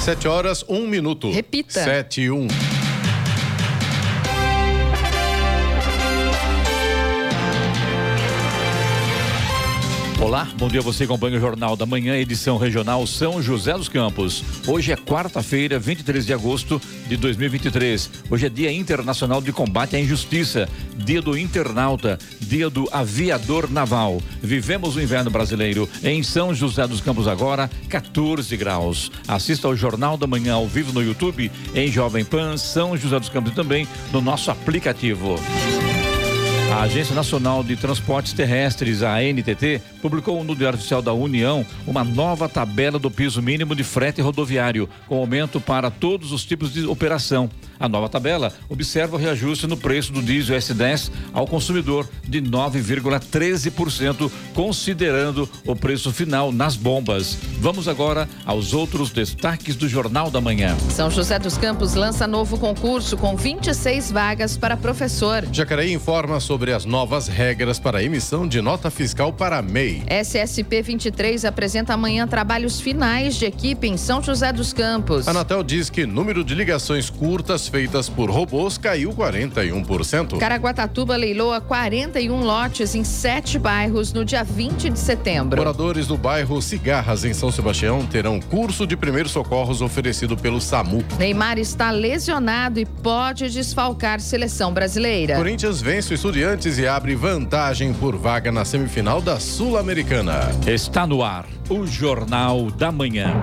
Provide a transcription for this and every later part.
Sete horas, um minuto. Repita. Sete e um. Olá, bom dia você acompanha o Jornal da Manhã, edição regional São José dos Campos. Hoje é quarta-feira, 23 de agosto de 2023. Hoje é Dia Internacional de Combate à Injustiça, Dia do Internauta, Dia do Aviador Naval. Vivemos o inverno brasileiro em São José dos Campos agora, 14 graus. Assista ao Jornal da Manhã ao vivo no YouTube, em Jovem Pan, São José dos Campos e também no nosso aplicativo. A Agência Nacional de Transportes Terrestres, a ANTT, publicou no Diário Oficial da União uma nova tabela do piso mínimo de frete rodoviário, com aumento para todos os tipos de operação. A nova tabela observa o reajuste no preço do diesel S10 ao consumidor de 9,13%, considerando o preço final nas bombas. Vamos agora aos outros destaques do Jornal da Manhã. São José dos Campos lança novo concurso com 26 vagas para professor. Jacareí informa sobre as novas regras para emissão de nota fiscal para a MEI. SSP 23 apresenta amanhã trabalhos finais de equipe em São José dos Campos. A Anatel diz que número de ligações curtas feitas por robôs caiu 41%. Caraguatatuba leiloa 41 lotes em sete bairros no dia 20 de setembro. Moradores do bairro Cigarras, em São Sebastião, terão curso de primeiros socorros oferecido pelo SAMU. Neymar está lesionado e pode desfalcar seleção brasileira. Corinthians vence o Estudiantes e abre vantagem por vaga na semifinal da Sul-Americana. Está no ar o Jornal da Manhã.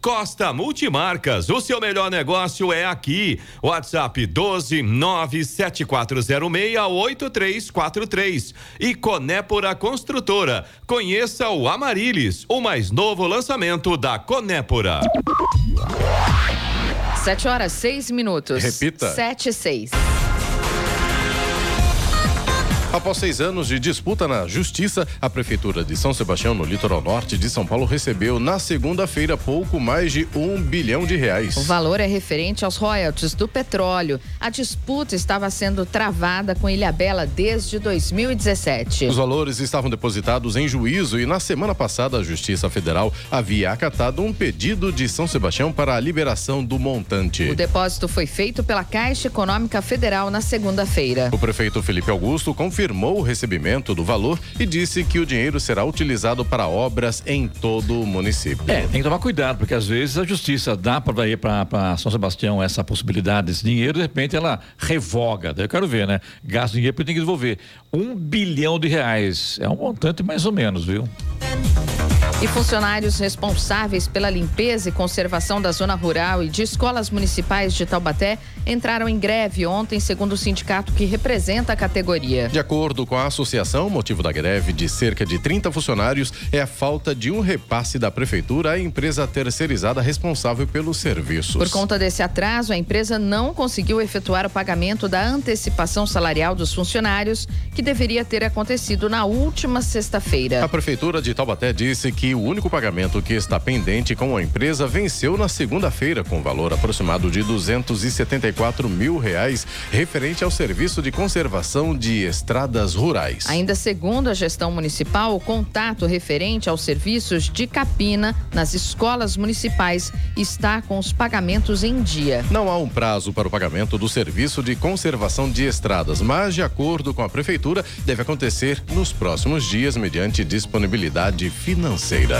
Costa Multimarcas, o seu melhor negócio é aqui. WhatsApp 12 974068343 e Conépora Construtora. Conheça o Amarilis, o mais novo lançamento da Conépora. 7 horas, 6 minutos. Repita. 7 e 6. Após seis anos de disputa na Justiça, a Prefeitura de São Sebastião, no litoral norte de São Paulo, recebeu na segunda-feira pouco mais de um bilhão de reais. O valor é referente aos royalties do petróleo. A disputa estava sendo travada com Ilhabela desde 2017. Os valores estavam depositados em juízo e na semana passada a Justiça Federal havia acatado um pedido de São Sebastião para a liberação do montante. O depósito foi feito pela Caixa Econômica Federal na segunda-feira. O prefeito Felipe Augusto confirmou o recebimento do valor e disse que o dinheiro será utilizado para obras em todo o município. É, tem que tomar cuidado, porque às vezes a justiça dá para ir para São Sebastião essa possibilidade desse dinheiro, de repente ela revoga. Daí eu quero ver, né? Gasta dinheiro porque tem que devolver. Um bilhão de reais. É um montante mais ou menos, viu? E funcionários responsáveis pela limpeza e conservação da zona rural e de escolas municipais de Taubaté entraram em greve ontem, segundo o sindicato que representa a categoria. De acordo com a associação, o motivo da greve de cerca de 30 funcionários é a falta de um repasse da prefeitura à empresa terceirizada responsável pelos serviços. Por conta desse atraso, a empresa não conseguiu efetuar o pagamento da antecipação salarial dos funcionários, que deveria ter acontecido na última sexta-feira. A prefeitura de Taubaté disse que o único pagamento que está pendente com a empresa venceu na segunda-feira, com valor aproximado de 274 mil reais, referente ao serviço de conservação de estradas rurais. Ainda segundo a gestão municipal, o contato referente aos serviços de capina nas escolas municipais está com os pagamentos em dia. Não há um prazo para o pagamento do serviço de conservação de estradas, mas, de acordo com a prefeitura, deve acontecer nos próximos dias mediante disponibilidade financeira.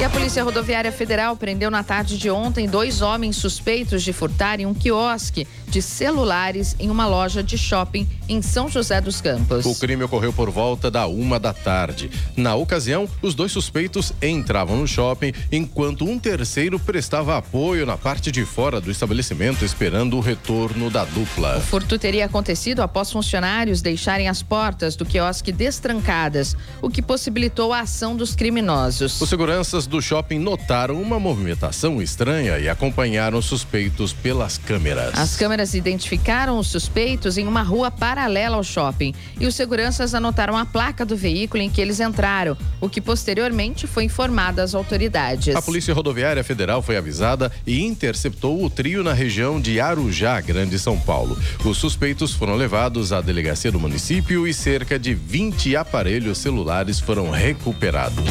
E a Polícia Rodoviária Federal prendeu na tarde de ontem dois homens suspeitos de furtarem um quiosque de celulares em uma loja de shopping em São José dos Campos. O crime ocorreu por volta da uma da tarde. Na ocasião, os dois suspeitos entravam no shopping enquanto um terceiro prestava apoio na parte de fora do estabelecimento, esperando o retorno da dupla. O furto teria acontecido após funcionários deixarem as portas do quiosque destrancadas, o que possibilitou a ação dos criminosos. Os seguranças do shopping notaram uma movimentação estranha e acompanharam suspeitos pelas câmeras. As câmeras identificaram os suspeitos em uma rua paralela ao shopping e os seguranças anotaram a placa do veículo em que eles entraram, o que posteriormente foi informado às autoridades. A Polícia Rodoviária Federal foi avisada e interceptou o trio na região de Arujá, Grande São Paulo. Os suspeitos foram levados à delegacia do município e cerca de 20 aparelhos celulares foram recuperados.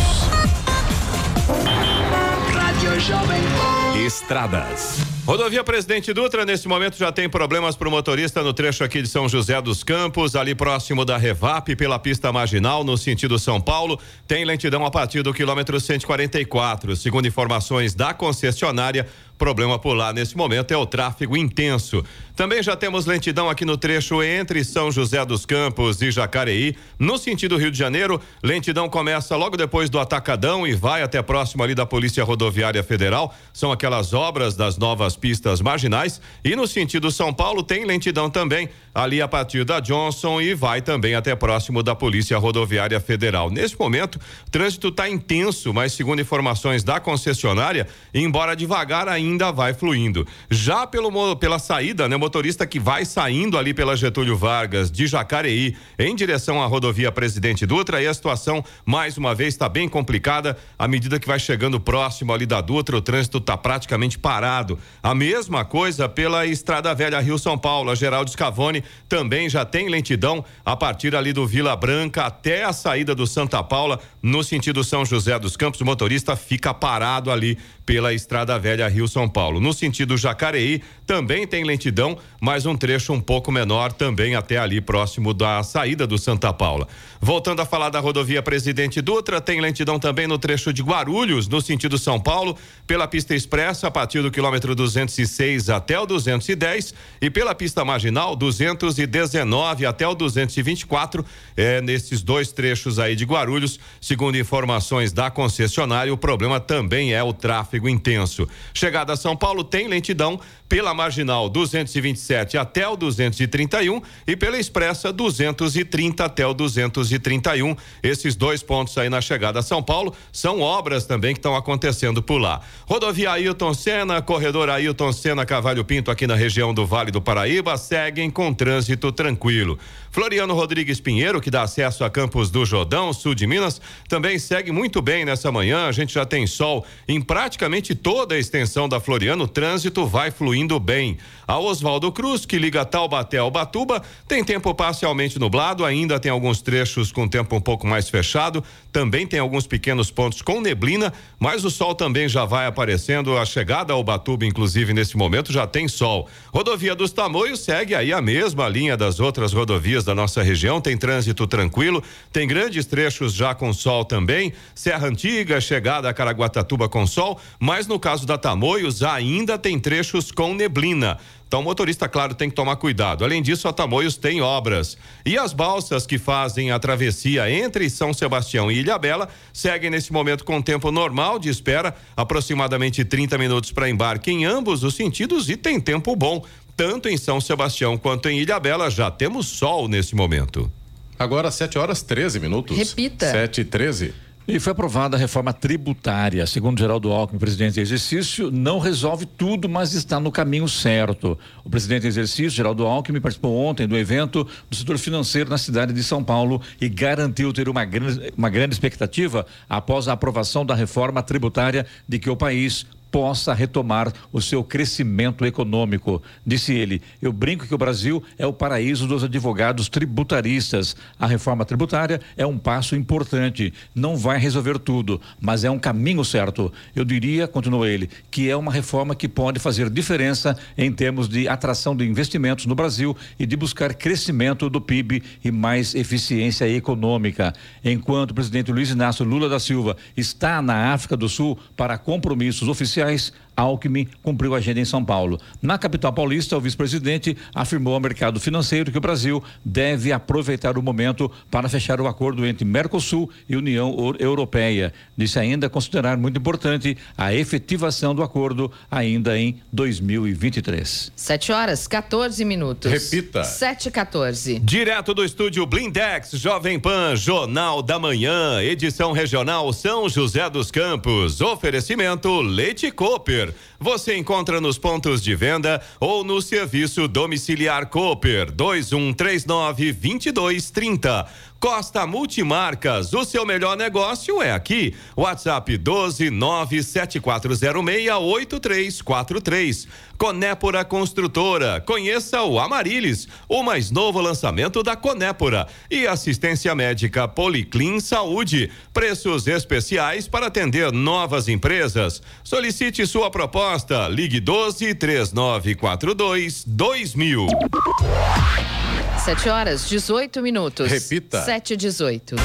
Estradas. Rodovia Presidente Dutra, nesse momento já tem problemas para o motorista no trecho aqui de São José dos Campos, ali próximo da Revap, pela pista marginal, no sentido São Paulo. Tem lentidão a partir do quilômetro 144. Segundo informações da concessionária, problema por lá nesse momento é o tráfego intenso. Também já temos lentidão aqui no trecho entre São José dos Campos e Jacareí, no sentido Rio de Janeiro. Lentidão começa logo depois do Atacadão e vai até próximo ali da Polícia Rodoviária Federal. São aquelas obras das novas pistas marginais. E no sentido São Paulo tem lentidão também ali a partir da Johnson e vai também até próximo da Polícia Rodoviária Federal. Nesse momento, trânsito está intenso, mas segundo informações da concessionária, embora devagar ainda ainda vai fluindo. Já pelo, pela saída, né, motorista que vai saindo ali pela Getúlio Vargas de Jacareí em direção à rodovia Presidente Dutra, e a situação mais uma vez está bem complicada. À medida que vai chegando próximo ali da Dutra, o trânsito está praticamente parado. A mesma coisa pela Estrada Velha Rio São Paulo, a Geraldo Scavone também já tem lentidão a partir ali do Vila Branca até a saída do Santa Paula, no sentido São José dos Campos. O motorista fica parado ali pela Estrada Velha Rio São Paulo. No sentido Jacareí, também tem lentidão, mas um trecho um pouco menor também até ali próximo da saída do Santa Paula. Voltando a falar da rodovia Presidente Dutra, tem lentidão também no trecho de Guarulhos, no sentido São Paulo, pela pista expressa a partir do quilômetro 206 até o 210 e pela pista marginal 219 até o 224. É nesses dois trechos aí de Guarulhos, segundo informações da concessionária, o problema também é o tráfego tráfego intenso. Chegada a São Paulo tem lentidão pela marginal 227 até o 231 e pela expressa 230 até o 231. Esses dois pontos aí na chegada a São Paulo são obras também que estão acontecendo por lá. Rodovia Ailton Senna, corredor Ailton Senna Cavalho Pinto aqui na região do Vale do Paraíba seguem com trânsito tranquilo. Floriano Rodrigues Pinheiro, que dá acesso a Campos do Jordão, sul de Minas, também segue muito bem nessa manhã. A gente já tem sol em praticamente toda a extensão da Floriano. O trânsito vai fluindo bem. A Oswaldo Cruz, que liga Taubaté ao Batuba, tem tempo parcialmente nublado, ainda tem alguns trechos com tempo um pouco mais fechado. Também tem alguns pequenos pontos com neblina, mas o sol também já vai aparecendo. A chegada ao Batuba, inclusive, nesse momento, já tem sol. Rodovia dos Tamoios segue aí a mesma linha das outras rodovias da nossa região, tem trânsito tranquilo, tem grandes trechos já com sol também, Serra Antiga, chegada a Caraguatatuba com sol, mas no caso da Tamoios ainda tem trechos com neblina. Então, o motorista, claro, tem que tomar cuidado. Além disso, a Tamoios tem obras. E as balsas que fazem a travessia entre São Sebastião e Ilhabela seguem nesse momento com tempo normal de espera, aproximadamente 30 minutos para embarque em ambos os sentidos e tem tempo bom tanto em São Sebastião quanto em Ilhabela já temos sol nesse momento. Agora 7 horas 13 minutos. Repita. 7 e 13. E foi aprovada a reforma tributária. Segundo Geraldo Alckmin, presidente em exercício, não resolve tudo, mas está no caminho certo. O presidente em exercício, Geraldo Alckmin, participou ontem do evento do setor financeiro na cidade de São Paulo e garantiu ter uma grande, uma grande expectativa após a aprovação da reforma tributária de que o país possa retomar o seu crescimento econômico. Disse ele: Eu brinco que o Brasil é o paraíso dos advogados tributaristas. A reforma tributária é um passo importante. Não vai resolver tudo, mas é um caminho certo. Eu diria, continuou ele, que é uma reforma que pode fazer diferença em termos de atração de investimentos no Brasil e de buscar crescimento do PIB e mais eficiência econômica. Enquanto o presidente Luiz Inácio Lula da Silva está na África do Sul para compromissos oficiais, referencia Alckmin cumpriu a agenda em São Paulo. Na capital paulista, o vice-presidente afirmou ao mercado financeiro que o Brasil deve aproveitar o momento para fechar o acordo entre Mercosul e União Europeia. Disse ainda considerar muito importante a efetivação do acordo ainda em 2023. 7 horas 14 minutos. Repita. 7 14. Direto do estúdio Blindex, Jovem Pan, Jornal da Manhã, edição regional São José dos Campos. Oferecimento Leite Cooper. Você encontra nos pontos de venda ou no serviço domiciliar Cooper 2139 2230. Costa Multimarcas, o seu melhor negócio é aqui. WhatsApp 12 974068343. Conépora Construtora. Conheça o Amarilis, o mais novo lançamento da Conépora. E assistência médica Policlin Saúde. Preços especiais para atender novas empresas. Solicite sua proposta. Ligue 12 3942 2000. 7 horas 18 minutos. Repita. 7 e 18.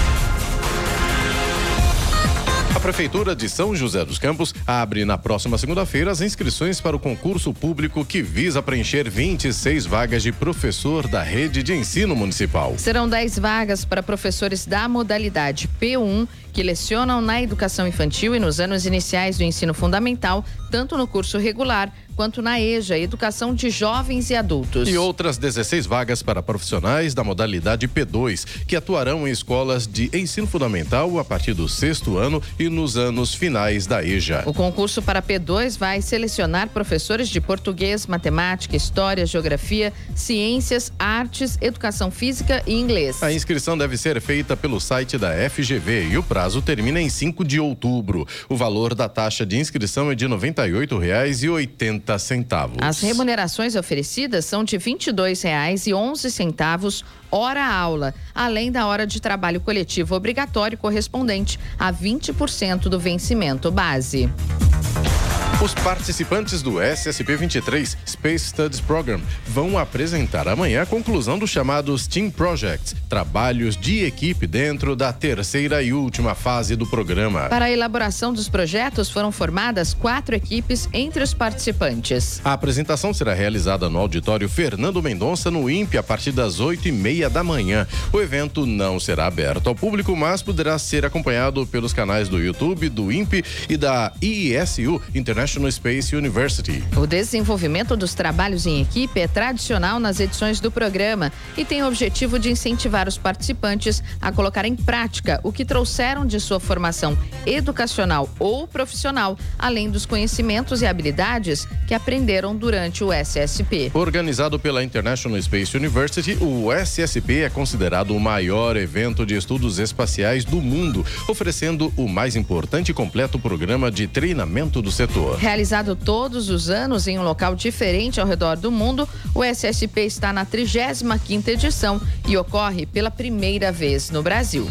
A Prefeitura de São José dos Campos abre na próxima segunda-feira as inscrições para o concurso público que visa preencher 26 vagas de professor da rede de ensino municipal. Serão 10 vagas para professores da modalidade P1 que lecionam na educação infantil e nos anos iniciais do ensino fundamental, tanto no curso regular quanto na EJA, Educação de Jovens e Adultos. E outras 16 vagas para profissionais da modalidade P2, que atuarão em escolas de ensino fundamental a partir do sexto ano e nos anos finais da EJA. O concurso para P2 vai selecionar professores de português, matemática, história, geografia, ciências, artes, educação física e inglês. A inscrição deve ser feita pelo site da FGV e o prazo termina em 5 de outubro. O valor da taxa de inscrição é de R$ 98,80 centavos. As remunerações oferecidas são de R$ 22,11 hora aula, além da hora de trabalho coletivo obrigatório correspondente a 20% do vencimento base. Os participantes do SSP 23 Space Studies Program vão apresentar amanhã a conclusão dos chamados Team Projects, trabalhos de equipe dentro da terceira e última fase do programa. Para a elaboração dos projetos foram formadas quatro equipes entre os participantes. A apresentação será realizada no auditório Fernando Mendonça no INPE a partir das oito e meia da manhã. O evento não será aberto ao público, mas poderá ser acompanhado pelos canais do YouTube, do INPE e da IESU International Space University. O desenvolvimento dos trabalhos em equipe é tradicional nas edições do programa e tem o objetivo de incentivar os participantes a colocar em prática o que trouxeram de sua formação educacional ou profissional, além dos conhecimentos e habilidades que aprenderam durante o SSP. Organizado pela International Space University, o SSP é considerado o maior evento de estudos espaciais do mundo, oferecendo o mais importante e completo programa de treinamento do setor. Realizado todos os anos em um local diferente ao redor do mundo, o SSP está na 35ª edição e ocorre pela primeira vez no Brasil.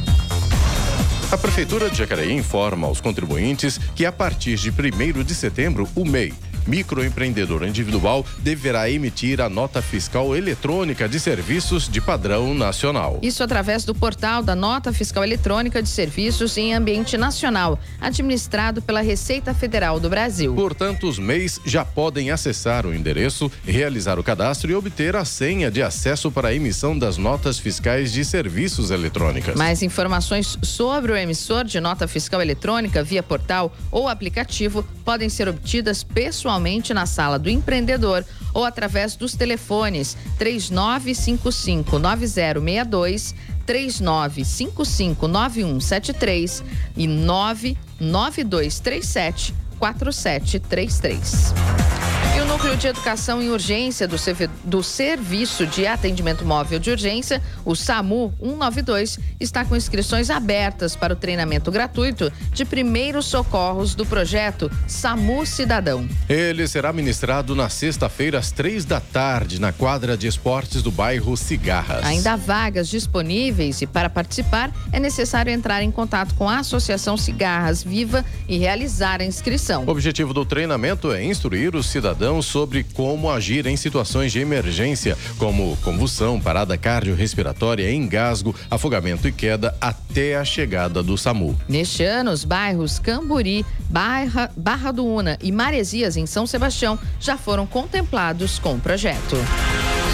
A Prefeitura de Jacareí informa aos contribuintes que a partir de 1 de setembro, o MEI microempreendedor individual deverá emitir a nota fiscal eletrônica de serviços de padrão nacional. Isso através do portal da Nota Fiscal Eletrônica de Serviços em Ambiente Nacional, administrado pela Receita Federal do Brasil. Portanto, os MEIs já podem acessar o endereço, realizar o cadastro e obter a senha de acesso para a emissão das notas fiscais de serviços eletrônicas. Mais informações sobre o emissor de nota fiscal eletrônica via portal ou aplicativo podem ser obtidas pessoalmente pessoalmente na sala do empreendedor ou através dos telefones 3955 9062, 3955 9173 e 99237 4733. E o Núcleo de Educação em Urgência do, do Serviço de Atendimento Móvel de Urgência, o SAMU 192, está com inscrições abertas para o treinamento gratuito de primeiros socorros do projeto SAMU Cidadão. Ele será ministrado na sexta-feira, às três da tarde, na quadra de esportes do bairro Cigarras. Ainda há vagas disponíveis e, para participar, é necessário entrar em contato com a Associação Cigarras Viva e realizar a inscrição. O objetivo do treinamento é instruir os cidadãos cidadão sobre como agir em situações de emergência, como convulsão, parada cardiorrespiratória, engasgo, afogamento e queda, até a chegada do SAMU. Neste ano, os bairros Camburi, Barra, Barra do Una e Maresias, em São Sebastião, já foram contemplados com o projeto.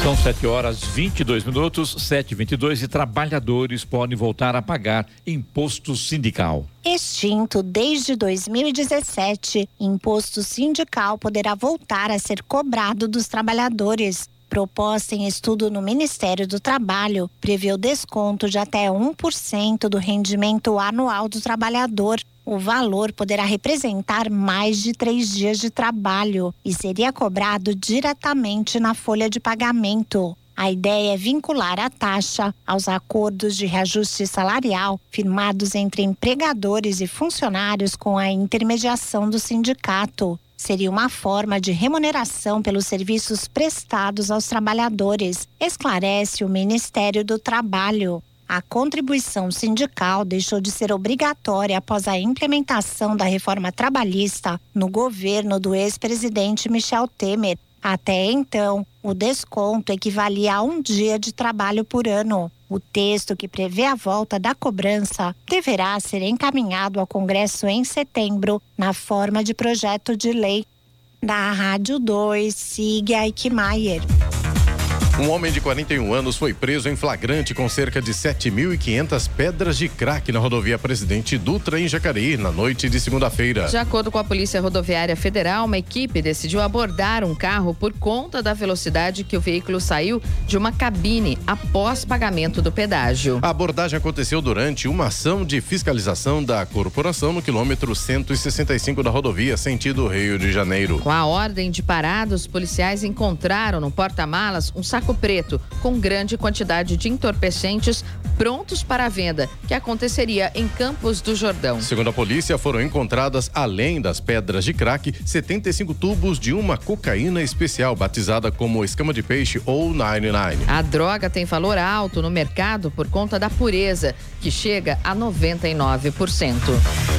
São 7 horas 22 minutos, 7 e 22 e trabalhadores podem voltar a pagar imposto sindical. Extinto desde 2017, imposto sindical poderá voltar a ser cobrado dos trabalhadores. Proposta em estudo no Ministério do Trabalho prevê o desconto de até 1% do rendimento anual do trabalhador o valor poderá representar mais de três dias de trabalho e seria cobrado diretamente na folha de pagamento. A ideia é vincular a taxa aos acordos de reajuste salarial firmados entre empregadores e funcionários com a intermediação do sindicato. Seria uma forma de remuneração pelos serviços prestados aos trabalhadores, esclarece o Ministério do Trabalho. A contribuição sindical deixou de ser obrigatória após a implementação da reforma trabalhista no governo do ex-presidente Michel Temer. Até então, o desconto equivalia a um dia de trabalho por ano. O texto que prevê a volta da cobrança deverá ser encaminhado ao Congresso em setembro, na forma de projeto de lei. Da Rádio 2, siga Eichmeier. Um homem de 41 anos foi preso em flagrante com cerca de 7.500 pedras de crack na rodovia Presidente Dutra, em Jacareí, na noite de segunda-feira. De acordo com a Polícia Rodoviária Federal, uma equipe decidiu abordar um carro por conta da velocidade que o veículo saiu de uma cabine após pagamento do pedágio. A abordagem aconteceu durante uma ação de fiscalização da corporação no quilômetro 165 da rodovia, sentido Rio de Janeiro. Com a ordem de parada, os policiais encontraram no porta-malas um saco preto com grande quantidade de entorpecentes prontos para a venda, que aconteceria em Campos do Jordão. Segundo a polícia, foram encontradas, além das pedras de crack, 75 tubos de uma cocaína especial, batizada como escama de peixe ou 99. A droga tem valor alto no mercado por conta da pureza, que chega a 99%.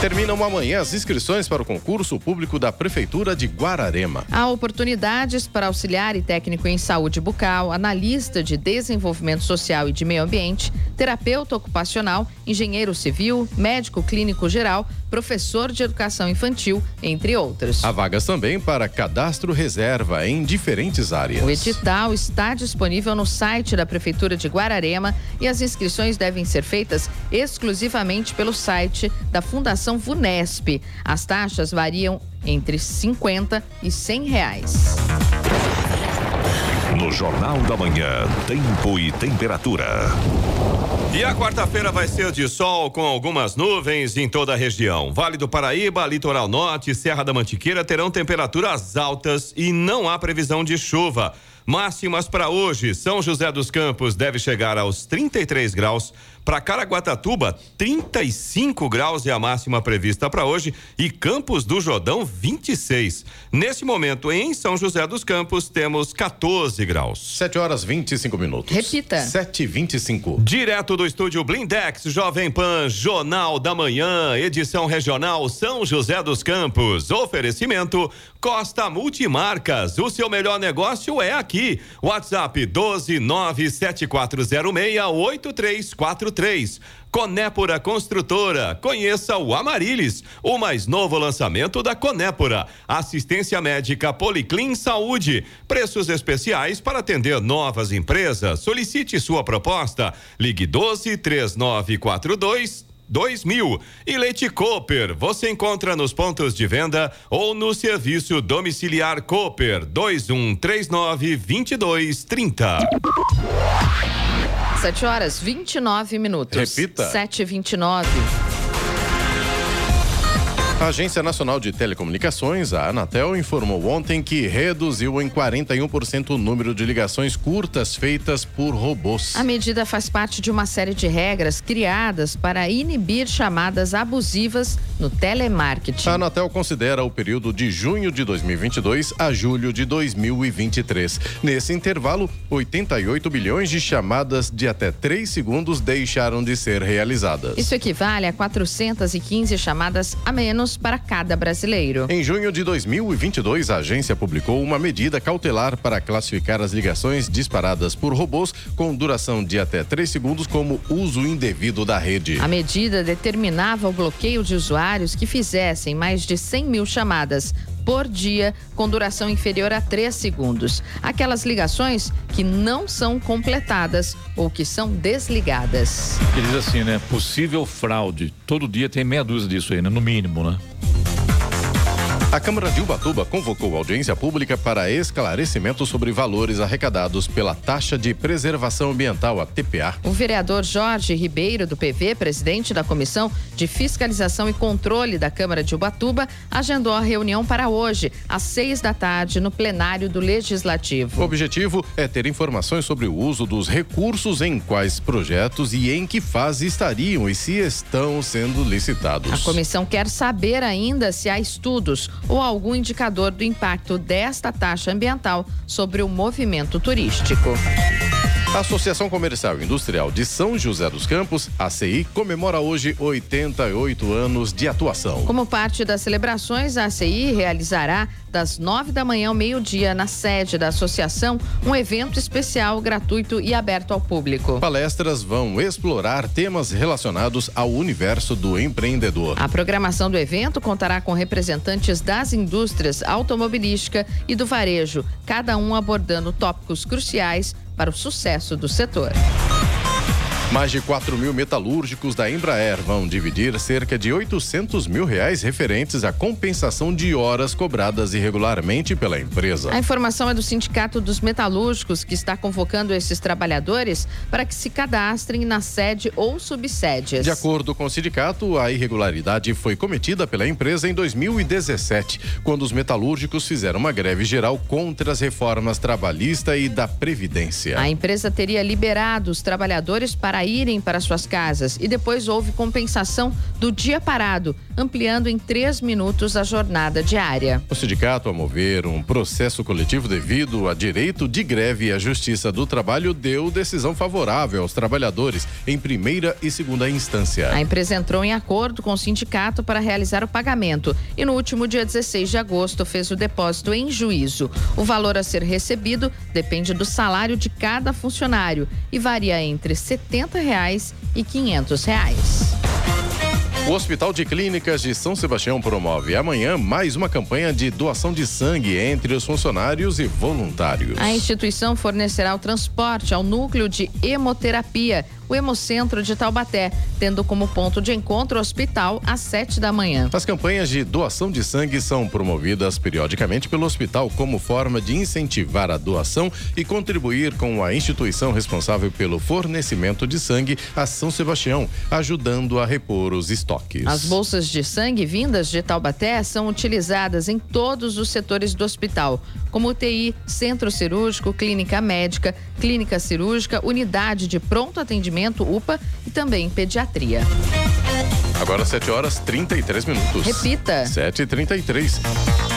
Terminam amanhã as inscrições para o concurso público da Prefeitura de Guararema. Há oportunidades para auxiliar e técnico em saúde bucal, analista de desenvolvimento social e de meio ambiente, terapeuta ocupacional, engenheiro civil, médico clínico geral, professor de educação infantil, entre outros. Há vagas também para cadastro reserva em diferentes áreas. O edital está disponível no site da Prefeitura de Guararema e as inscrições devem ser feitas exclusivamente pelo site da Fundação Vunesp. As taxas variam entre 50 e 100 reais. No Jornal da Manhã, tempo e temperatura. E a quarta-feira vai ser de sol com algumas nuvens em toda a região. Vale do Paraíba, Litoral Norte, Serra da Mantiqueira terão temperaturas altas e não há previsão de chuva. Máximas para hoje: São José dos Campos deve chegar aos 33 graus. Para Caraguatatuba, 35 graus é a máxima prevista para hoje e Campos do Jordão, 26. Nesse momento, em São José dos Campos, temos 14 graus. 7 horas 25 minutos. Repita. 7 e 25 Direto do estúdio Blindex, Jovem Pan, Jornal da Manhã, edição regional São José dos Campos. Oferecimento Costa Multimarcas. O seu melhor negócio é aqui. WhatsApp 12974068343. Conépora Construtora. Conheça o Amarilis, o mais novo lançamento da Conépora. Assistência médica Policlin Saúde. Preços especiais para atender novas empresas. Solicite sua proposta. Ligue 12 3942 2000. E Leite Cooper, você encontra nos pontos de venda ou no serviço domiciliar Cooper 2139 2230. 7 horas 29 minutos. Repita. 7 e 29 A Agência Nacional de Telecomunicações, a Anatel, informou ontem que reduziu em 41% o número de ligações curtas feitas por robôs. A medida faz parte de uma série de regras criadas para inibir chamadas abusivas no telemarketing. A Anatel considera o período de junho de 2022 a julho de 2023. Nesse intervalo, 88 bilhões de chamadas de até 3 segundos deixaram de ser realizadas. Isso equivale a 415 chamadas a menos para cada brasileiro. Em junho de 2022, a agência publicou uma medida cautelar para classificar as ligações disparadas por robôs com duração de até 3 segundos como uso indevido da rede. A medida determinava o bloqueio de usuários que fizessem mais de 100 mil chamadas por dia com duração inferior a 3 segundos. Aquelas ligações que não são completadas ou que são desligadas. Ele diz assim, né? Possível fraude. Todo dia tem meia dúzia disso aí, né? No mínimo, né? A Câmara de Ubatuba convocou audiência pública para esclarecimento sobre valores arrecadados pela Taxa de Preservação Ambiental, a TPA. O vereador Jorge Ribeiro, do PV, presidente da Comissão de Fiscalização e Controle da Câmara de Ubatuba, agendou a reunião para hoje, às seis da tarde, no plenário do Legislativo. O objetivo é ter informações sobre o uso dos recursos em quais projetos e em que fase estariam e se estão sendo licitados. A comissão quer saber ainda se há estudos ou algum indicador do impacto desta taxa ambiental sobre o movimento turístico. A Associação Comercial e Industrial de São José dos Campos, ACI, comemora hoje 88 anos de atuação. Como parte das celebrações, a ACI realizará das nove da manhã ao meio-dia na sede da associação um evento especial, gratuito e aberto ao público. Palestras vão explorar temas relacionados ao universo do empreendedor. A programação do evento contará com representantes das indústrias automobilística e do varejo, cada um abordando tópicos cruciais para o sucesso do setor. Mais de 4 mil metalúrgicos da Embraer vão dividir cerca de 800 mil reais referentes à compensação de horas cobradas irregularmente pela empresa. A informação é do Sindicato dos Metalúrgicos, que está convocando esses trabalhadores para que se cadastrem na sede ou subsedes. De acordo com o sindicato, a irregularidade foi cometida pela empresa em 2017, quando os metalúrgicos fizeram uma greve geral contra as reformas trabalhista e da Previdência. A empresa teria liberado os trabalhadores para irem para suas casas. E depois houve compensação do dia parado, ampliando em três minutos a jornada diária. O sindicato, a mover um processo coletivo devido a direito de greve e a Justiça do Trabalho, deu decisão favorável aos trabalhadores em primeira e segunda instância. A empresa entrou em acordo com o sindicato para realizar o pagamento e no último dia 16 de agosto fez o depósito em juízo. O valor a ser recebido depende do salário de cada funcionário e varia entre 70 reais e 500 reais. O Hospital de Clínicas de São Sebastião promove amanhã mais uma campanha de doação de sangue entre os funcionários e voluntários. A instituição fornecerá o transporte ao núcleo de hemoterapia, o Hemocentro de Taubaté, tendo como ponto de encontro o hospital às sete da manhã. As campanhas de doação de sangue são promovidas periodicamente pelo hospital como forma de incentivar a doação e contribuir com a instituição responsável pelo fornecimento de sangue a São Sebastião, ajudando a repor os estoques. As bolsas de sangue vindas de Taubaté são utilizadas em todos os setores do hospital, como UTI, centro cirúrgico, clínica médica, clínica cirúrgica, unidade de pronto atendimento, UPA e também pediatria. Agora 7 horas 33 minutos. Repita. 7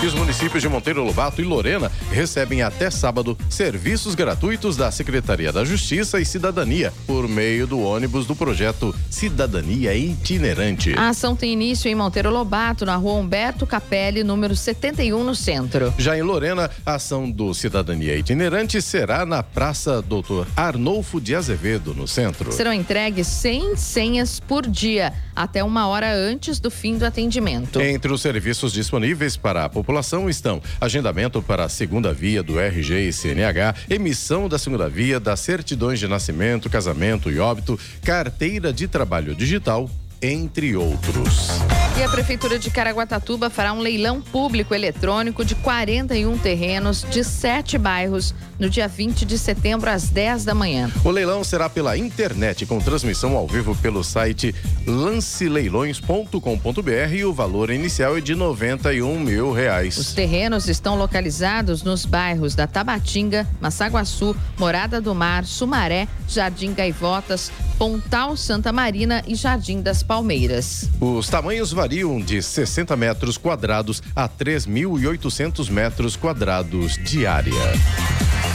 e 33 os municípios de Monteiro Lobato e Lorena recebem até sábado serviços gratuitos da Secretaria da Justiça e Cidadania por meio do ônibus do projeto Cidadania Itinerante. A ação tem início em Monteiro Lobato, na rua Humberto Capelli, número 71, no centro. Já em Lorena, a ação do Cidadania Itinerante será na Praça Doutor Arnolfo de Azevedo, no centro. Serão entregues 100 senhas por dia, até uma hora antes do fim do atendimento. Entre os serviços disponíveis para a população estão. Agendamento para a segunda via do RG e CNH, emissão da segunda via das certidões de nascimento, casamento e óbito, carteira de trabalho digital entre outros. E a Prefeitura de Caraguatatuba fará um leilão público eletrônico de 41 terrenos de sete bairros no dia 20 de setembro, às 10 da manhã. O leilão será pela internet, com transmissão ao vivo pelo site lanceleilões.com.br e o valor inicial é de 91 mil reais. Os terrenos estão localizados nos bairros da Tabatinga, Massaguaçu, Morada do Mar, Sumaré, Jardim Gaivotas, Pontal Santa Marina e Jardim das Palmeiras. Os tamanhos variam de 60 metros quadrados a 3.800 metros quadrados de área.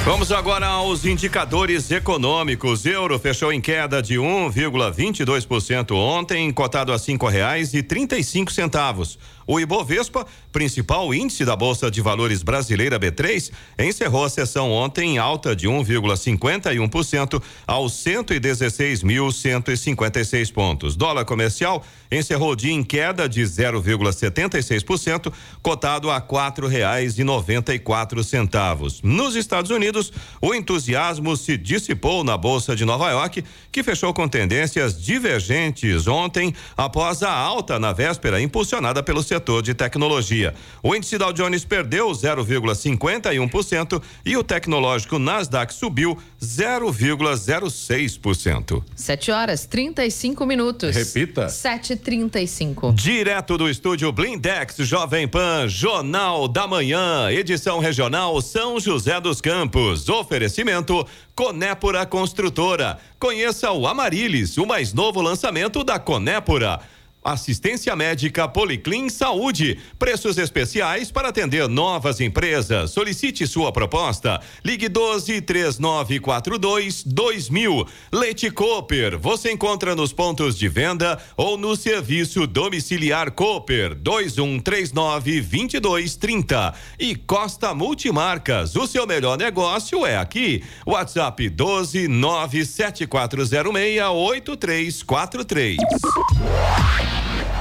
Vamos agora aos indicadores econômicos. Euro fechou em queda de 1,22% ontem, cotado a cinco reais e trinta e cinco centavos. O Ibovespa, principal índice da Bolsa de Valores brasileira B3, encerrou a sessão ontem em alta de 1,51% aos 116.156 pontos. Dólar comercial encerrou o dia em queda de 0,76%, cotado a quatro reais e noventa e quatro centavos. Nos Estados Unidos, o entusiasmo se dissipou na Bolsa de Nova York, que fechou com tendências divergentes ontem após a alta na véspera impulsionada pelo setor setor de tecnologia. O índice Dow Jones perdeu 0,51% e o tecnológico Nasdaq subiu 0,06%. 7 horas 35 minutos. Repita. 7h35. Direto do estúdio Blindex Jovem Pan, Jornal da Manhã, edição regional São José dos Campos. Oferecimento Conépora Construtora. Conheça o Amarilis, o mais novo lançamento da Conépora. Assistência médica Policlin Saúde. Preços especiais para atender novas empresas. Solicite sua proposta. Ligue 12 3942 2000. Leite Cooper. Você encontra nos pontos de venda ou no serviço domiciliar Cooper 2139 2230. E Costa Multimarcas. O seu melhor negócio é aqui. WhatsApp 12 97406 8343.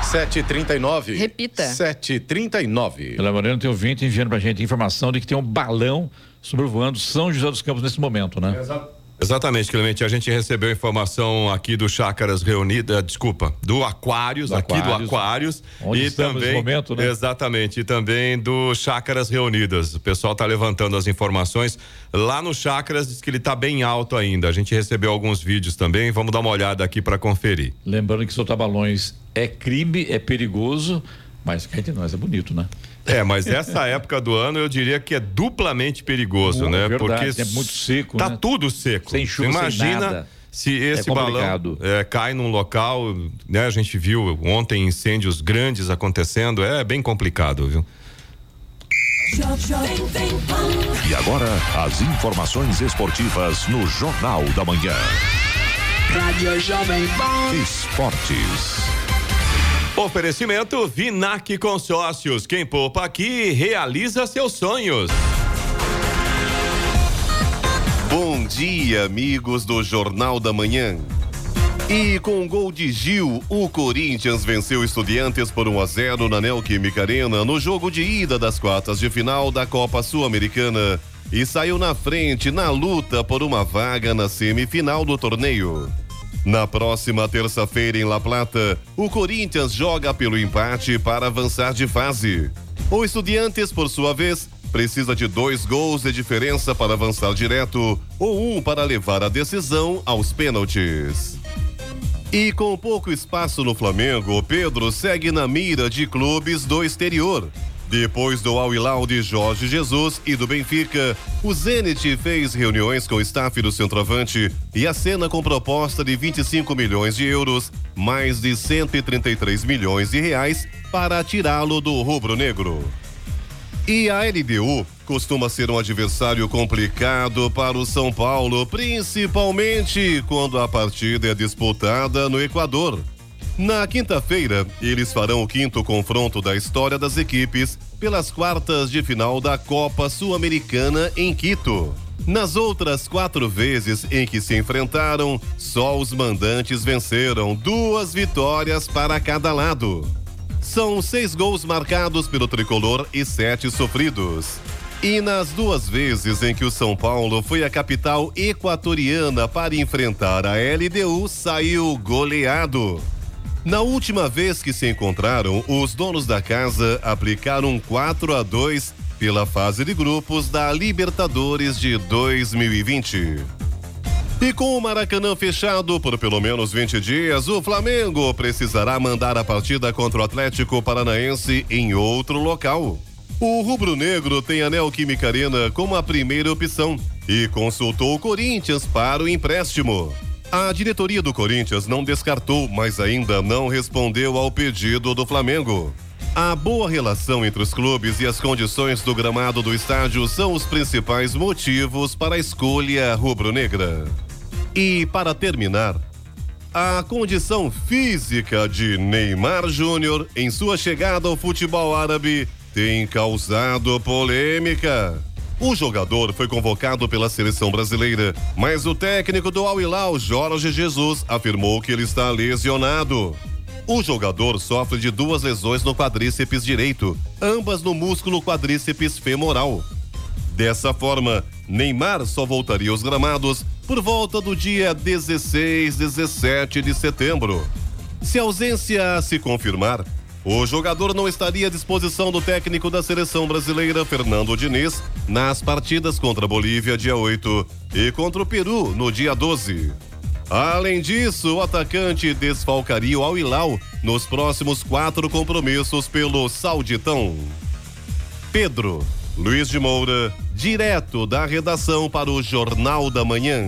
739. Repita. 739. Pela Moreno tem ouvinte enviando pra gente informação de que tem um balão sobrevoando São José dos Campos nesse momento, né? Exatamente, Clemente. A gente recebeu informação aqui do Chácaras Reunida, desculpa, do Aquários, Do aqui do Aquários. Aquários. Onde e também, momento, né? Exatamente, e também do Chácaras Reunidas. O pessoal está levantando as informações. Lá no Chácaras diz que ele está bem alto ainda. A gente recebeu alguns vídeos também, vamos dar uma olhada aqui para conferir. Lembrando que soltar balões é crime, é perigoso, mas cá entre nós é bonito, né? É, mas essa época do ano eu diria que é duplamente perigoso, Boa, né? verdade, Porque é muito seco, Tá né? tudo seco. Sem chuva, sem Imagina nada. se esse É balão é, cai num local, né? A gente viu ontem incêndios grandes acontecendo, é bem complicado, viu? E agora, as informações esportivas no Jornal da Manhã. Rádio Jovem Pan. Esportes. Oferecimento Vinac Consórcios. Quem poupa aqui realiza seus sonhos. Bom dia, amigos do Jornal da Manhã. E com o gol de Gil, o Corinthians venceu Estudiantes por 1 a 0 na Neoquímica Arena no jogo de ida das quartas de final da Copa Sul-Americana e saiu na frente na luta por uma vaga na semifinal do torneio. Na próxima terça-feira em La Plata, o Corinthians joga pelo empate para avançar de fase. O Estudiantes, por sua vez, precisa de dois gols de diferença para avançar direto ou um para levar a decisão aos pênaltis. E com pouco espaço no Flamengo, Pedro segue na mira de clubes do exterior. Depois do Al Hilal de Jorge Jesus e do Benfica, o Zenit fez reuniões com o staff do centroavante e acena com proposta de 25 milhões de euros, mais de 133 milhões de reais, para tirá-lo do rubro-negro. E a LDU costuma ser um adversário complicado para o São Paulo, principalmente quando a partida é disputada no Equador. Na quinta-feira, eles farão o quinto confronto da história das equipes pelas quartas de final da Copa Sul-Americana em Quito. Nas outras quatro vezes em que se enfrentaram, só os mandantes venceram, duas vitórias para cada lado. São seis gols marcados pelo tricolor e sete sofridos. E nas duas vezes em que o São Paulo foi à capital equatoriana para enfrentar a LDU, saiu goleado. Na última vez que se encontraram, os donos da casa aplicaram 4 a 2 pela fase de grupos da Libertadores de 2020. E com o Maracanã fechado por pelo menos 20 dias, o Flamengo precisará mandar a partida contra o Atlético Paranaense em outro local. O rubro-negro tem a Neoquímica Arena como a primeira opção e consultou o Corinthians para o empréstimo. A diretoria do Corinthians não descartou, mas ainda não respondeu ao pedido do Flamengo. A boa relação entre os clubes e as condições do gramado do estádio são os principais motivos para a escolha rubro-negra. E para terminar, a condição física de Neymar Júnior em sua chegada ao futebol árabe tem causado polêmica. O jogador foi convocado pela seleção brasileira, mas o técnico do Al Hilal, Jorge Jesus, afirmou que ele está lesionado. O jogador sofre de duas lesões no quadríceps direito, ambas no músculo quadríceps femoral. Dessa forma, Neymar só voltaria aos gramados por volta do dia 16, 17 de setembro. Se a ausência se confirmar, o jogador não estaria à disposição do técnico da seleção brasileira, Fernando Diniz, nas partidas contra a Bolívia, dia 8, e contra o Peru, no dia 12. Além disso, o atacante desfalcaria o Al Hilal nos próximos quatro compromissos pelo Sauditão. Pedro Luiz de Moura, direto da redação para o Jornal da Manhã.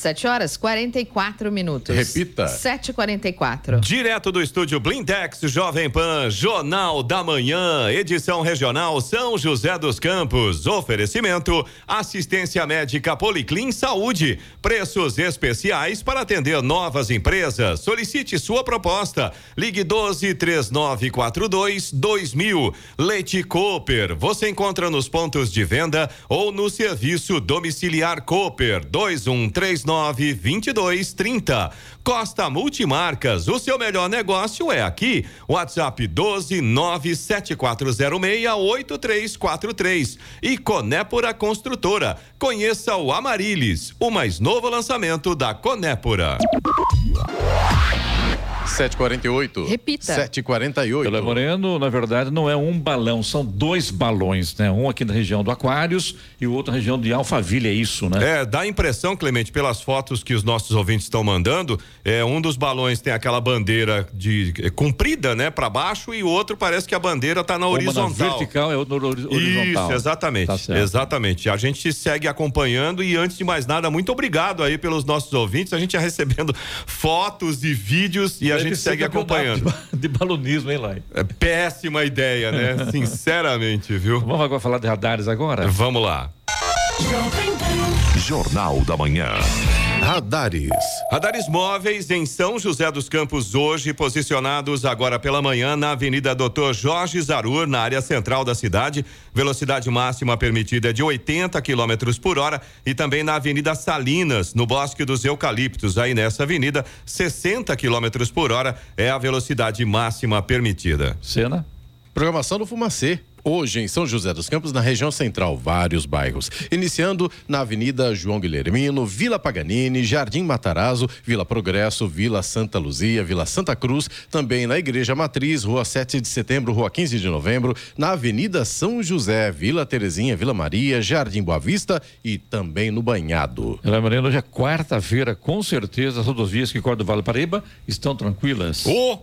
7 horas 44 minutos. Repita. 7h44. Direto do estúdio Blindex Jovem Pan, Jornal da Manhã, edição regional São José dos Campos. Oferecimento: assistência médica Policlin Saúde. Preços especiais para atender novas empresas. Solicite sua proposta. Ligue 12 3942 2000. Leite Cooper. Você encontra nos pontos de venda ou no serviço domiciliar Cooper 2139 2230. Costa Multimarcas, o seu melhor negócio é aqui. WhatsApp 12 97406 8343. E Conépora Construtora. Conheça o Amarilis, o mais novo lançamento da Conépora. 748. Repita. 748. Pela Moreno, na verdade, não é um balão, são dois balões, né? Um aqui na região do Aquários e o outro na região de Alphaville, é isso, né? É, dá a impressão, Clemente, pelas fotos que os nossos ouvintes estão mandando, é um dos balões tem aquela bandeira de é, comprida, né, para baixo e o outro parece que a bandeira tá na Uma horizontal. na vertical é hori- horizontal. Isso, exatamente. Tá exatamente. A gente segue acompanhando e antes de mais nada, muito obrigado aí pelos nossos ouvintes. A gente ia recebendo fotos e vídeos e a gente segue acompanhando. De, de balonismo, hein, Lai? É péssima ideia, né? Sinceramente, viu? Vamos agora falar de radares agora? Vamos lá. Jornal da Manhã. Radares. Radares móveis em São José dos Campos hoje posicionados agora pela manhã na Avenida Doutor Jorge Zarur, na área central da cidade. Velocidade máxima permitida é de 80 km por hora e também na Avenida Salinas, no Bosque dos Eucaliptos. Aí nessa avenida, 60 km por hora é a velocidade máxima permitida. Cena? Programação do Fumacê. Hoje em São José dos Campos, na região central, vários bairros. Iniciando na Avenida João Guilhermino, Vila Paganini, Jardim Matarazzo, Vila Progresso, Vila Santa Luzia, Vila Santa Cruz, também na Igreja Matriz, Rua 7 de Setembro, Rua 15 de Novembro, na Avenida São José, Vila Terezinha, Vila Maria, Jardim Boa Vista e também no Banhado. Lai Moreno, hoje é quarta-feira, com certeza as rodovias que cortam do Vale do Paraíba estão tranquilas. Oh!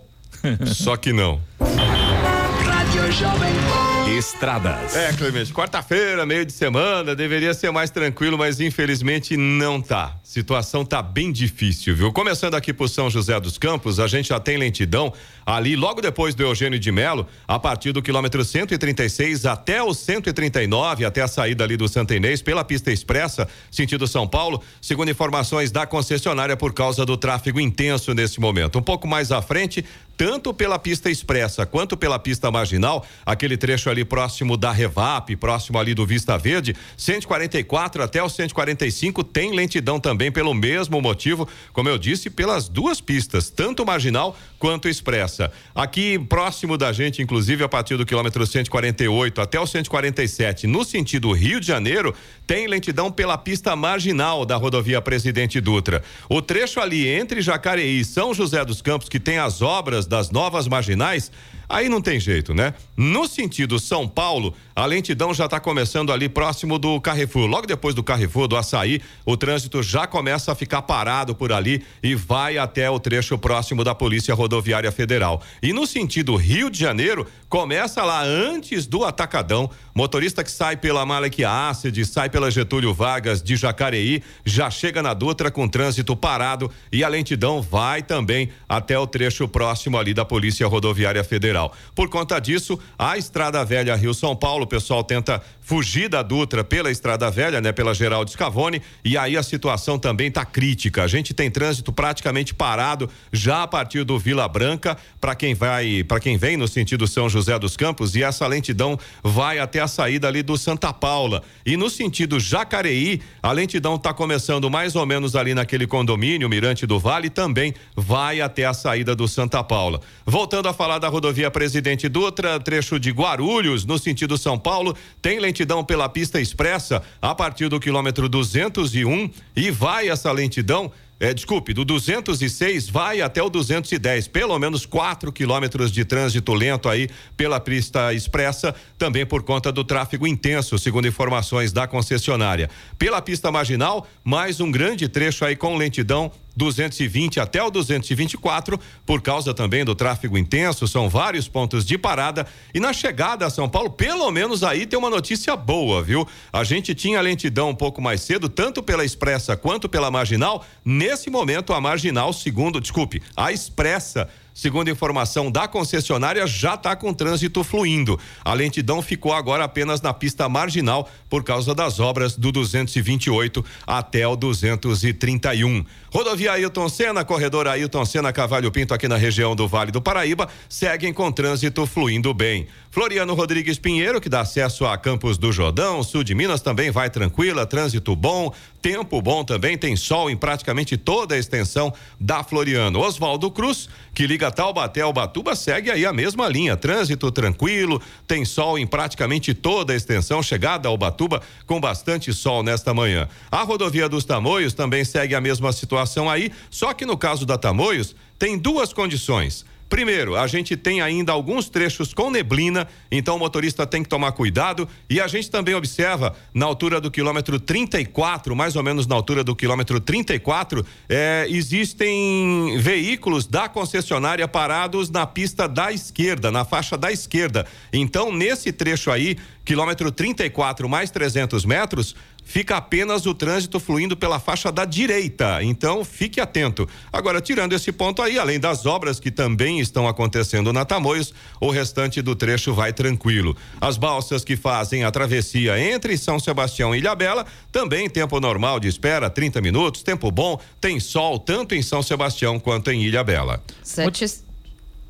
Só que não. Rádio Jovem Pan. Estradas. É, Clemente, quarta-feira, meio de semana, deveria ser mais tranquilo, mas infelizmente não tá. Situação tá bem difícil, viu? Começando aqui por São José dos Campos, a gente já tem lentidão ali logo depois do Eugênio de Melo, a partir do quilômetro 136 até o 139, até a saída ali do Santa Inês, pela pista expressa, sentido São Paulo, segundo informações da concessionária por causa do tráfego intenso nesse momento. Um pouco mais à frente, tanto pela pista expressa quanto pela pista marginal, aquele trecho ali próximo da Revap, próximo ali do Vista Verde, 144 até o 145 tem lentidão também pelo mesmo motivo, como eu disse, pelas duas pistas, tanto marginal quanto expressa. Aqui próximo da gente, inclusive a partir do quilômetro 148 até o 147, no sentido Rio de Janeiro, tem lentidão pela pista marginal da rodovia Presidente Dutra. O trecho ali entre Jacareí e São José dos Campos, que tem as obras das novas marginais, aí não tem jeito, né? No sentido São Paulo, a lentidão já está começando ali próximo do Carrefour. Logo depois do Carrefour, do Açaí, o trânsito já começa a ficar parado por ali e vai até o trecho próximo da Polícia Rodoviária Federal. E no sentido Rio de Janeiro, começa lá antes do Atacadão. Motorista que sai pela Malek Acid, sai pela Getúlio Vargas de Jacareí, já chega na Dutra com trânsito parado e a lentidão vai também até o trecho próximo ali da Polícia Rodoviária Federal. Por conta disso, a Estrada Velha Rio São Paulo, o pessoal tenta fugir da Dutra pela Estrada Velha, né, pela Geraldo Scavone, e aí a situação também está crítica. A gente tem trânsito praticamente parado já a partir do Vila Branca para quem vai, para quem vem no sentido São José dos Campos e essa lentidão vai até a saída ali do Santa Paula. E no sentido Jacareí, a lentidão está começando mais ou menos ali naquele condomínio Mirante do Vale, também vai até a saída do Santa Paula. Voltando a falar da rodovia Presidente Dutra, trecho de Guarulhos, no sentido São Paulo, tem lentidão pela pista expressa a partir do quilômetro 201 e vai essa lentidão é, desculpe, do 206 vai até o 210, pelo menos 4 quilômetros de trânsito lento aí pela pista expressa, também por conta do tráfego intenso, segundo informações da concessionária. Pela pista marginal, mais um grande trecho aí com lentidão 220 até o 224, por causa também do tráfego intenso, são vários pontos de parada. E na chegada a São Paulo, pelo menos aí tem uma notícia boa, viu? A gente tinha lentidão um pouco mais cedo, tanto pela expressa quanto pela marginal. Nesse momento, a marginal, segundo, desculpe, a expressa segundo informação da concessionária, já está com trânsito fluindo. A lentidão ficou agora apenas na pista marginal por causa das obras do 228 até o 231. Rodovia Ailton Senna, corredor Ailton Senna Cavalho Pinto aqui na região do Vale do Paraíba, seguem com trânsito fluindo bem. Floriano Rodrigues Pinheiro, que dá acesso a Campos do Jordão, sul de Minas, também vai tranquila, trânsito bom, tempo bom também, tem sol em praticamente toda a extensão da Floriano. Oswaldo Cruz, que liga Taubaté ao Batuba, segue aí a mesma linha, trânsito tranquilo, tem sol em praticamente toda a extensão, chegada ao Batuba com bastante sol nesta manhã. A rodovia dos Tamoios também segue a mesma situação aí, só que no caso da Tamoios, tem duas condições Primeiro, a gente tem ainda alguns trechos com neblina, então o motorista tem que tomar cuidado. E a gente também observa na altura do quilômetro 34, mais ou menos na altura do quilômetro 34, eh, existem veículos da concessionária parados na pista da esquerda, na faixa da esquerda. Então, nesse trecho aí, quilômetro 34 mais 300 metros, fica apenas o trânsito fluindo pela faixa da direita. Então, fique atento. Agora, tirando esse ponto aí, além das obras que também estão acontecendo na Tamoios, o restante do trecho vai tranquilo. As balsas que fazem a travessia entre São Sebastião e Ilhabela, também tempo normal de espera, 30 minutos, tempo bom, tem sol tanto em São Sebastião quanto em Ilhabela. Sete.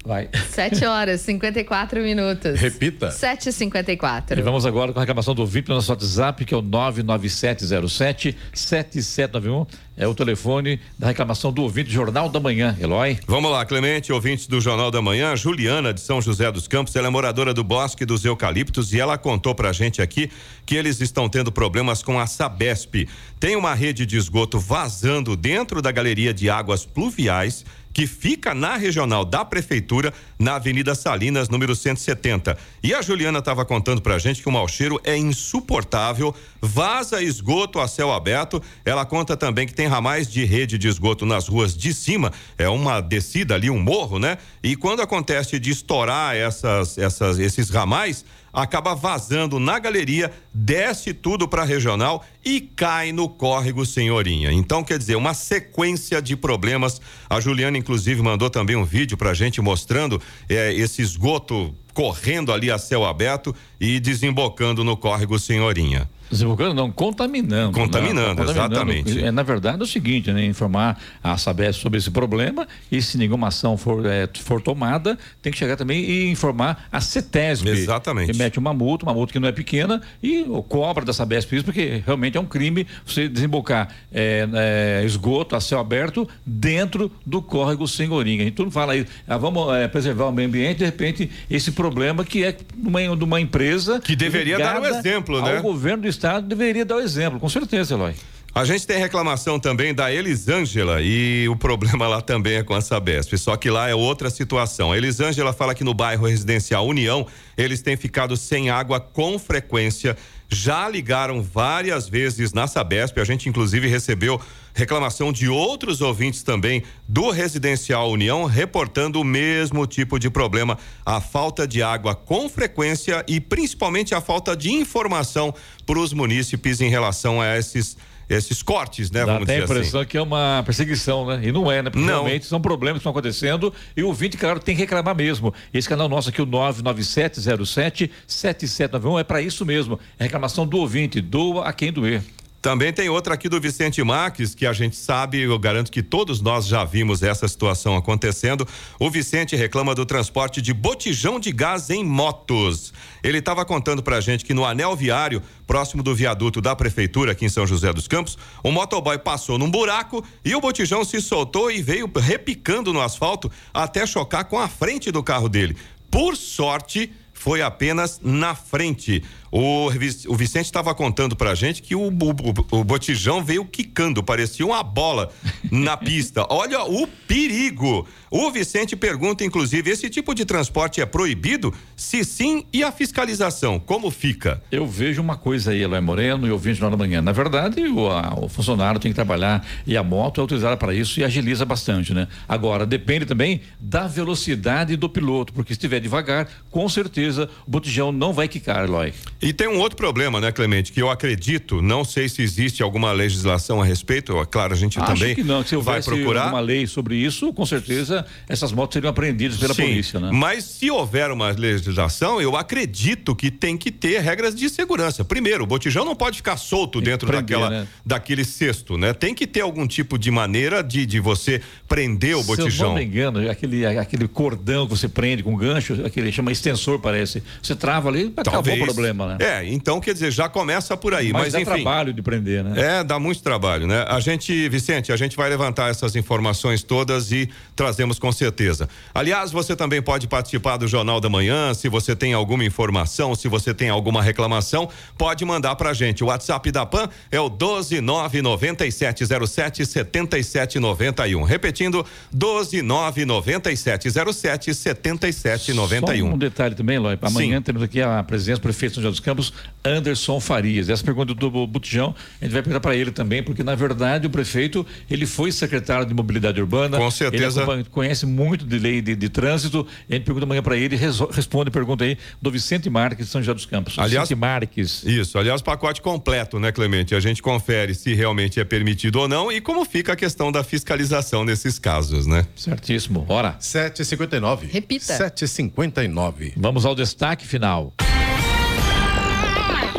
Vai. 7 horas, 54 minutos. Repita. 7h54. E vamos agora com a reclamação do VIP no nosso WhatsApp, que é o 99707-7791. É o telefone da reclamação do ouvinte Jornal da Manhã. Eloy. Vamos lá, Clemente, ouvintes do Jornal da Manhã. Juliana, de São José dos Campos, ela é moradora do Bosque dos Eucaliptos e ela contou pra gente aqui que eles estão tendo problemas com a Sabesp. Tem uma rede de esgoto vazando dentro da galeria de águas pluviais que fica na regional da prefeitura, na Avenida Salinas, número 170. E a Juliana estava contando pra gente que o mau cheiro é insuportável, vaza esgoto a céu aberto. Ela conta também que tem ramais de rede de esgoto nas ruas de cima, é uma descida ali, um morro, né? E quando acontece de estourar essas, essas, esses ramais, acaba vazando na galeria, desce tudo para a regional e cai no córrego Senhorinha. Então, quer dizer, uma sequência de problemas. A Juliana, inclusive, mandou também um vídeo para a gente mostrando é, esse esgoto correndo ali a céu aberto e desembocando no córrego Senhorinha. Desembocando não, contaminando. Contaminando, né? exatamente. É, na verdade é o seguinte, né? Informar a Sabesp sobre esse problema e se nenhuma ação for, é, for tomada, tem que chegar também e informar a CETESB. Exatamente. Que mete uma multa, uma multa que não é pequena e cobra da Sabesp isso, porque realmente é um crime você desembocar é, é, esgoto a céu aberto dentro do córrego Senhorinha. A gente tudo fala aí, ah, vamos é, preservar o meio ambiente, de repente esse problema que é de uma, de uma empresa que deveria dar um exemplo, né? O governo do Estado deveria dar o exemplo, com certeza, Eloy. A gente tem reclamação também da Elisângela e o problema lá também é com a Sabesp, só que lá é outra situação. A Elisângela fala que no bairro residencial União, eles têm ficado sem água com frequência. Já ligaram várias vezes na Sabesp, a gente inclusive recebeu reclamação de outros ouvintes também do Residencial União, reportando o mesmo tipo de problema, a falta de água com frequência e principalmente a falta de informação para os munícipes em relação a esses esses cortes, né? Dá vamos até a dizer impressão assim. que é uma perseguição, né? E não é, né? Porque Não. realmente são problemas que estão acontecendo e o ouvinte, claro, tem que reclamar mesmo. Esse canal nosso aqui, o 99707-7791, é para isso mesmo. É reclamação do ouvinte, doa a quem doer. Também tem outra aqui do Vicente Marques, que a gente sabe, eu garanto que todos nós já vimos essa situação acontecendo. O Vicente reclama do transporte de botijão de gás em motos. Ele estava contando pra gente que no anel viário, próximo do viaduto da prefeitura aqui em São José dos Campos, um motoboy passou num buraco e o botijão se soltou e veio repicando no asfalto até chocar com a frente do carro dele. Por sorte, foi apenas na frente. O, o Vicente estava contando pra gente que o, o, o botijão veio quicando, parecia uma bola na pista. Olha o perigo. O Vicente pergunta, inclusive, esse tipo de transporte é proibido? Se sim, e a fiscalização, como fica? Eu vejo uma coisa aí, Eloy Moreno e ouvinte na hora da manhã. Na verdade, o, a- o funcionário tem que trabalhar e a moto é utilizada para isso e agiliza bastante, né? Agora, depende também da velocidade do piloto, porque se estiver devagar, com certeza o botijão não vai quicar, Eloy. E tem um outro problema, né, Clemente, que eu acredito, não sei se existe alguma legislação a respeito, é claro, a gente Acho também que não, se vai houvesse procurar. uma lei sobre isso, com certeza essas motos seriam apreendidas pela Sim, polícia, né? Mas se houver uma legislação, eu acredito que tem que ter regras de segurança. Primeiro, o botijão não pode ficar solto dentro prender, daquela, né? daquele cesto, né? Tem que ter algum tipo de maneira de, de você prender o Se eu botijão. não me engano, aquele, aquele cordão que você prende com gancho, aquele chama extensor, parece. Você trava ali, acabou Talvez. o problema, né? É, então quer dizer, já começa por aí. Mas, Mas, dá enfim. trabalho de prender, né? É, dá muito trabalho, né? A gente, Vicente, a gente vai levantar essas informações todas e trazemos com certeza. Aliás, você também pode participar do Jornal da Manhã, se você tem alguma informação, se você tem alguma reclamação, pode mandar pra gente. O WhatsApp da PAN é o 1299707 7791. Repetindo, 1299707 7791. Só um detalhe também, Lói. Amanhã temos aqui a presença do prefeito São José dos Campos, Anderson Farias. Essa pergunta do Botijão, a gente vai perguntar para ele também, porque na verdade o prefeito, ele foi secretário de mobilidade urbana. Com certeza. Ele conhece muito de lei de, de trânsito. A gente pergunta amanhã para ele, responde a pergunta aí do Vicente Marques de São José dos Campos. Aliás- Vicente Marques. Isso, aliás, pacote completo, né, Clemente? A gente confere se realmente é permitido ou não e como fica a questão da fiscalização nesses casos, né? Certíssimo. Ora. 7h59. Repita. 7h59. Vamos ao destaque final.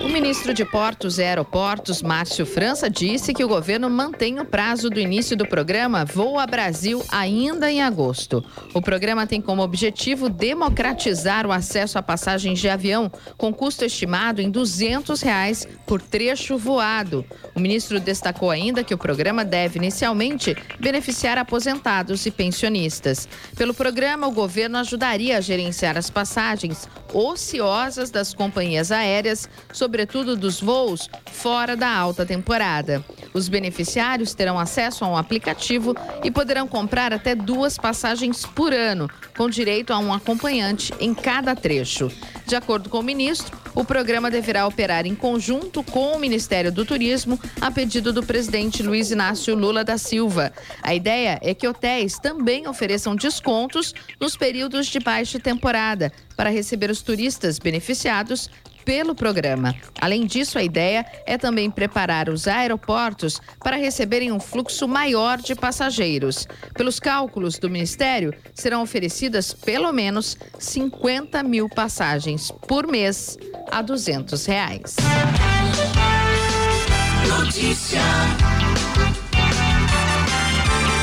O ministro de Portos e Aeroportos, Márcio França, disse que o governo mantém o prazo do início do programa Voa Brasil ainda em agosto. O programa tem como objetivo democratizar o acesso a passagens de avião, com custo estimado em 200 reais por trecho voado. O ministro destacou ainda que o programa deve inicialmente beneficiar aposentados e pensionistas. Pelo programa, o governo ajudaria a gerenciar as passagens ociosas das companhias aéreas, sobretudo dos voos fora da alta temporada. Os beneficiários terão acesso a um aplicativo e poderão comprar até duas passagens por ano, com direito a um acompanhante em cada trecho. De acordo com o ministro, O programa deverá operar em conjunto com o Ministério do Turismo, a pedido do presidente Luiz Inácio Lula da Silva. A ideia é que hotéis também ofereçam descontos nos períodos de baixa temporada para receber os turistas beneficiados pelo programa. Além disso, a ideia é também preparar os aeroportos para receberem um fluxo maior de passageiros. Pelos cálculos do Ministério, serão oferecidas pelo menos 50 mil passagens por mês a 200 reais. Notícia.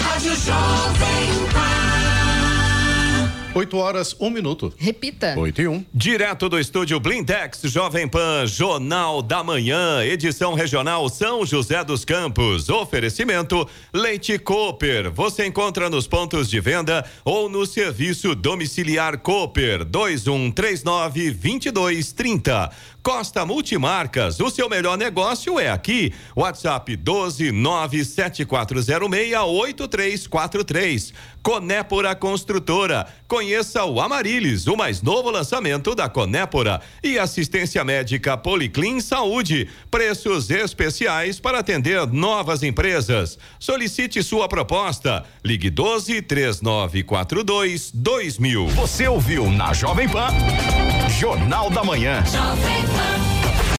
Rádio Jovem. 8 horas, 1 minuto. Repita. 8 e 1. Direto do estúdio Blindex Jovem Pan, Jornal da Manhã, edição regional São José dos Campos. Oferecimento Leite Cooper. Você encontra nos pontos de venda ou no serviço domiciliar Cooper 2139 2230. Costa Multimarcas, o seu melhor negócio é aqui. WhatsApp 12 97406 8343. Conépora Construtora. Conheça o Amarilis, o mais novo lançamento da Conépora. E assistência médica Policlin Saúde. Preços especiais para atender novas empresas. Solicite sua proposta. Ligue 12 3942 2000. Você ouviu na Jovem Pan. Jornal da Manhã. Jovem Pan. love.